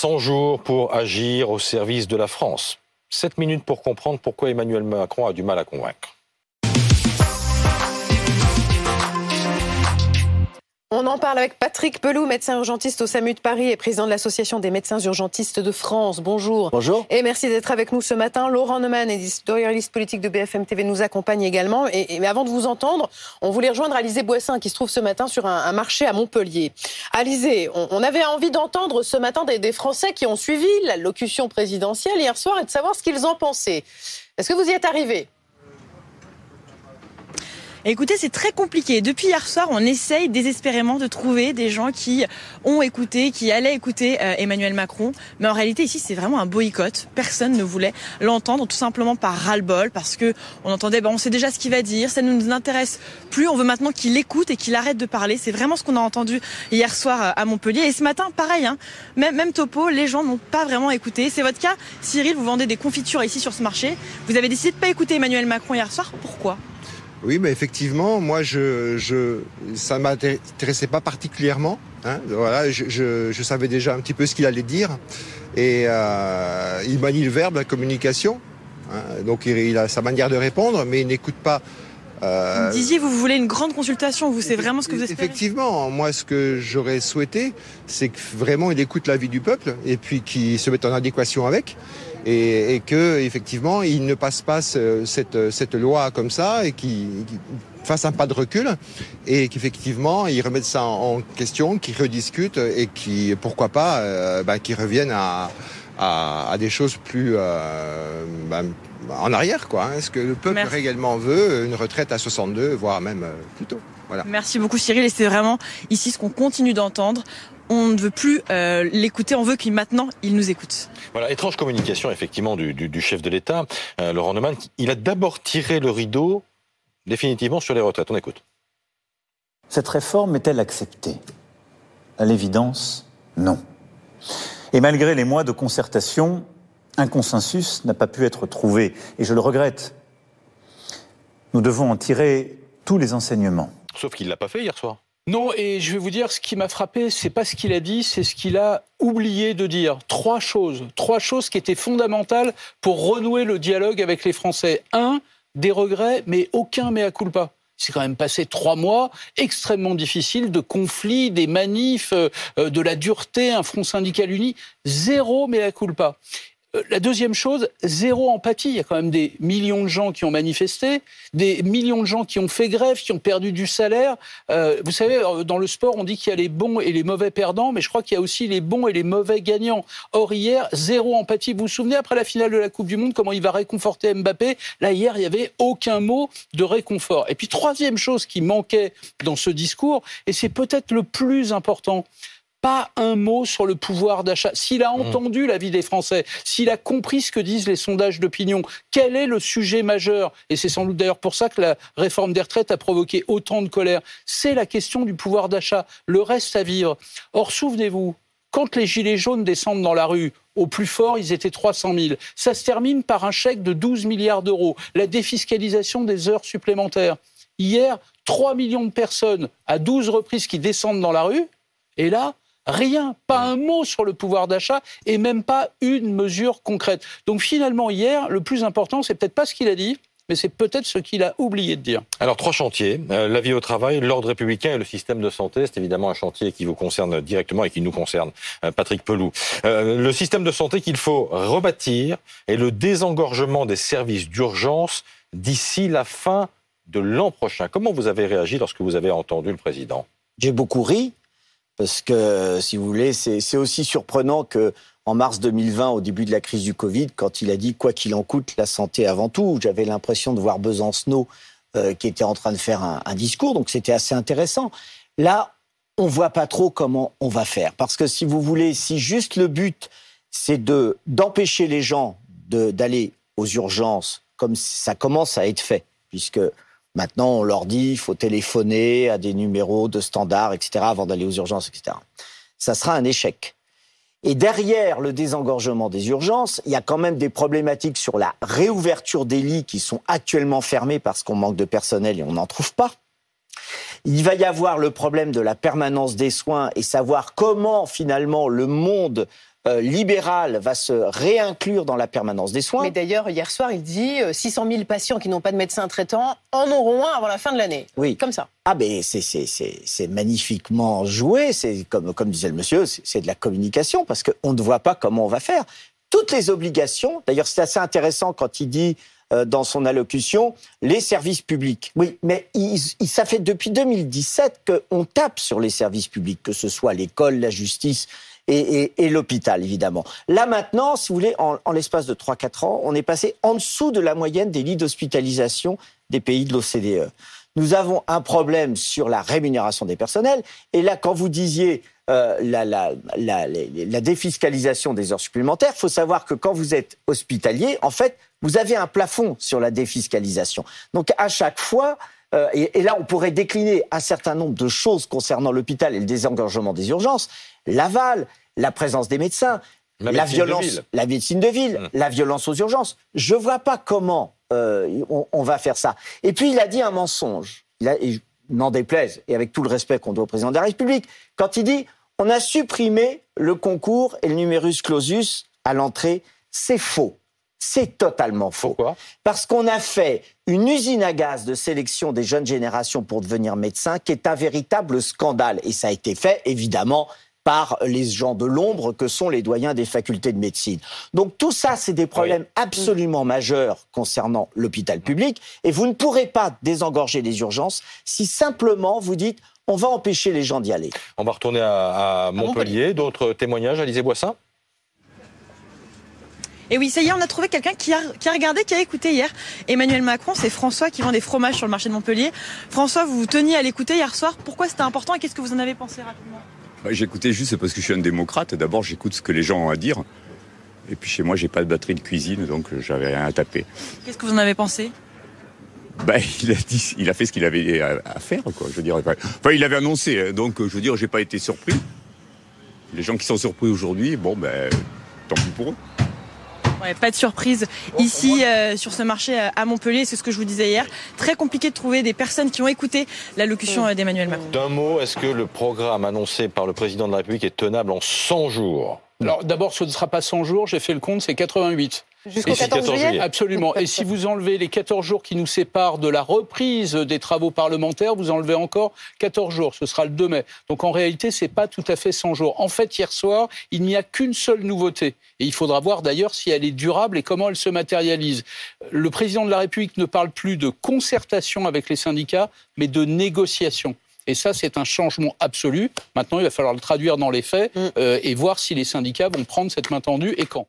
100 jours pour agir au service de la France. 7 minutes pour comprendre pourquoi Emmanuel Macron a du mal à convaincre. On en parle avec Patrick Pelou, médecin urgentiste au SAMU de Paris et président de l'Association des médecins urgentistes de France. Bonjour. Bonjour. Et merci d'être avec nous ce matin. Laurent Neumann, éditorialiste politique de BFM TV, nous accompagne également. Et, mais avant de vous entendre, on voulait rejoindre Alizé Boissin qui se trouve ce matin sur un, marché à Montpellier. Alizé, on, avait envie d'entendre ce matin des, des Français qui ont suivi la locution présidentielle hier soir et de savoir ce qu'ils en pensaient. Est-ce que vous y êtes arrivé Écoutez, c'est très compliqué. Depuis hier soir, on essaye désespérément de trouver des gens qui ont écouté, qui allaient écouter euh, Emmanuel Macron. Mais en réalité, ici, c'est vraiment un boycott. Personne ne voulait l'entendre, tout simplement par ras-le-bol, parce que on entendait, bah, on sait déjà ce qu'il va dire, ça ne nous intéresse plus. On veut maintenant qu'il écoute et qu'il arrête de parler. C'est vraiment ce qu'on a entendu hier soir euh, à Montpellier. Et ce matin, pareil, hein, même, même topo, les gens n'ont pas vraiment écouté. C'est votre cas, Cyril. Vous vendez des confitures ici sur ce marché. Vous avez décidé de pas écouter Emmanuel Macron hier soir. Pourquoi? Oui, mais effectivement, moi, je, je, ça m'intéressait pas particulièrement. Hein, voilà, je, je, je, savais déjà un petit peu ce qu'il allait dire. Et euh, il manie le verbe, la communication. Hein, donc il, a sa manière de répondre, mais il n'écoute pas. Euh, vous disiez, vous voulez une grande consultation, vous, c'est vraiment ce que vous espérez Effectivement, moi, ce que j'aurais souhaité, c'est que vraiment il écoute l'avis du peuple et puis qu'il se mette en adéquation avec et, et que effectivement il ne passe pas cette, cette loi comme ça et qu'il fasse un pas de recul et qu'effectivement il remette ça en question, qu'il rediscute et qui pourquoi pas euh, bah, qu'il revienne à, à, à, des choses plus euh, bah, en arrière quoi. Hein. Est-ce que le peuple réellement veut une retraite à 62 voire même euh, plus tôt? Voilà. Merci beaucoup Cyril et c'est vraiment ici ce qu'on continue d'entendre on ne veut plus euh, l'écouter, on veut qu'il maintenant il nous écoute. Voilà, étrange communication effectivement du, chef de l'État, euh, Laurent Neumann. Il a d'abord tiré le rideau définitivement sur les retraites. On écoute. Cette réforme est-elle acceptée? À l'évidence, non. Et malgré les mois de concertation, un consensus n'a pas pu être trouvé, et je le regrette. Nous devons en tirer tous les enseignements. Sauf qu'il ne l'a pas fait hier soir. Non, et je vais vous dire, ce qui m'a frappé, c'est pas ce qu'il a dit, c'est ce qu'il a oublié de dire. Trois choses, trois choses qui étaient fondamentales pour renouer le dialogue avec les Français. Un, des regrets, mais aucun mea culpa. C'est quand même passé trois mois extrêmement difficiles de conflits, des manifs, euh, de la dureté, un front syndical uni. Zéro mea culpa. Euh, la deuxième chose, zéro empathie. Il y a quand même des millions de gens qui ont manifesté, des millions de gens qui ont fait grève, qui ont perdu du salaire. Euh, vous savez, euh, dans le sport, on dit qu'il y a les bons et les mauvais perdants, mais je crois qu'il y a aussi les bons et les mauvais gagnants. Or, hier, zéro empathie. Vous vous souvenez, après la finale de la Coupe du Monde, comment il va réconforter Mbappé? Là, hier, il n'y avait aucun mot de réconfort. Et puis, troisième chose qui manquait dans ce discours, et c'est peut-être le plus important, pas un mot sur le pouvoir d'achat. S'il a mmh. entendu l'avis des Français, s'il a compris ce que disent les sondages d'opinion, quel est le sujet majeur? Et c'est sans doute d'ailleurs pour ça que la réforme des retraites a provoqué autant de colère. C'est la question du pouvoir d'achat, le reste à vivre. Or, souvenez-vous, quand les Gilets jaunes descendent dans la rue, au plus fort, ils étaient 300 000. Ça se termine par un chèque de 12 milliards d'euros, la défiscalisation des heures supplémentaires. Hier, 3 millions de personnes à 12 reprises qui descendent dans la rue. Et là, Rien, pas un mot sur le pouvoir d'achat et même pas une mesure concrète. Donc finalement, hier, le plus important, c'est peut-être pas ce qu'il a dit, mais c'est peut-être ce qu'il a oublié de dire. Alors, trois chantiers. Euh, la vie au travail, l'ordre républicain et le système de santé. C'est évidemment un chantier qui vous concerne directement et qui nous concerne. Euh, Patrick Pelou. Euh, le système de santé qu'il faut rebâtir et le désengorgement des services d'urgence d'ici la fin de l'an prochain. Comment vous avez réagi lorsque vous avez entendu le président? J'ai beaucoup ri parce que, si vous voulez, c'est aussi surprenant que en mars 2020, au début de la crise du Covid, quand il a dit quoi qu'il en coûte, la santé avant tout, j'avais l'impression de voir Besancenot euh, qui était en train de faire un, un discours, donc c'était assez intéressant. Là, on voit pas trop comment on va faire, parce que si vous voulez, si juste le but c'est de d'empêcher les gens d'aller aux urgences, comme ça commence à être fait, puisque Maintenant, on leur dit il faut téléphoner à des numéros de standard, etc., avant d'aller aux urgences, etc. Ça sera un échec. Et derrière le désengorgement des urgences, il y a quand même des problématiques sur la réouverture des lits qui sont actuellement fermés parce qu'on manque de personnel et on n'en trouve pas. Il va y avoir le problème de la permanence des soins et savoir comment finalement le monde euh, libéral va se réinclure dans la permanence des soins. Mais d'ailleurs, hier soir, il dit euh, 600 000 patients qui n'ont pas de médecin traitant en auront un avant la fin de l'année. Oui. Comme ça. Ah ben c'est magnifiquement joué. C'est comme comme disait le monsieur, c'est c'est de la communication parce qu'on ne voit pas comment on va faire. Toutes les obligations. D'ailleurs, c'est assez intéressant quand il dit euh, dans son allocution les services publics. Oui, mais il, il- ça fait depuis 2017 qu'on tape sur les services publics, que ce soit l'école, la justice et, et- et l'hôpital, évidemment. Là maintenant, si vous voulez, en, en l'espace de 3-4 ans, on est passé en dessous de la moyenne des lits d'hospitalisation des pays de l'OCDE. Nous avons un problème sur la rémunération des personnels. Et là, quand vous disiez euh, la, la, la, la- défiscalisation des heures supplémentaires, il faut savoir que quand vous êtes hospitalier, en fait, vous avez un plafond sur la défiscalisation. Donc à chaque fois, euh, et, et là, on pourrait décliner un certain nombre de choses concernant l'hôpital et le désengorgement des urgences, l'aval, la présence des médecins, La violence, la médecine de ville, Mm. la violence aux urgences. Je vois pas comment euh, on, on va faire ça. Et puis il a dit un mensonge. Il a, et n'en déplaise, et avec tout le respect qu'on doit au président de la République, quand il dit on a supprimé le concours et le numerus clausus à l'entrée, c'est faux. C'est totalement faux. Pourquoi? Parce qu'on a fait une usine à gaz de sélection des jeunes générations pour devenir médecin qui est un véritable scandale. Et ça a été fait, évidemment, par les gens de l'ombre que sont les doyens des facultés de médecine. Donc tout ça, c'est des problèmes absolument majeurs concernant l'hôpital public. Et vous ne pourrez pas désengorger les urgences si simplement vous dites on va empêcher les gens d'y aller. On va retourner à, à Montpellier. D'autres témoignages, Alizé Boissin? Et oui, ça y est, on a trouvé quelqu'un qui a, qui a regardé, qui a écouté hier Emmanuel Macron. C'est François qui vend des fromages sur le marché de Montpellier. François, vous vous teniez à l'écouter hier soir. Pourquoi c'était important et qu'est-ce que vous en avez pensé rapidement? Bah, J'écoutais juste parce que je suis un démocrate. D'abord, j'écoute ce que les gens ont à dire. Et puis chez moi, j'ai pas de batterie de cuisine, donc euh, j'avais rien à taper. Qu'est-ce que vous en avez pensé? Bah, il a dit, il a fait ce qu'il avait à, faire, quoi. Je veux dire, enfin, enfin, il avait annoncé, hein, donc euh, je veux dire, j'ai pas été surpris. Les gens qui sont surpris aujourd'hui, bon, ben, tant pis pour eux. Ouais, pas de surprise ici euh, sur ce marché euh, à Montpellier, c'est ce que je vous disais hier. Très compliqué de trouver des personnes qui ont écouté l'allocution euh, d'Emmanuel Macron. D'un mot, est-ce que le programme annoncé par le président de la République est tenable en 100 jours? Alors d'abord, ce ne sera pas 100 jours, j'ai fait le compte, c'est 88. Jusqu'au Et c'est 14 juillet. Absolument. Et si vous enlevez les 14 jours qui nous séparent de la reprise des travaux parlementaires, vous enlevez encore 14 jours. Ce sera le 2 mai. Donc en réalité, c'est pas tout à fait 100 jours. En fait, hier soir, il n'y a qu'une seule nouveauté. Et il faudra voir d'ailleurs si elle est durable et comment elle se matérialise. Le président de la République ne parle plus de concertation avec les syndicats, mais de négociation. Et ça, c'est un changement absolu. Maintenant, il va falloir le traduire dans les faits Mm. euh, et voir si les syndicats vont prendre cette main tendue et quand.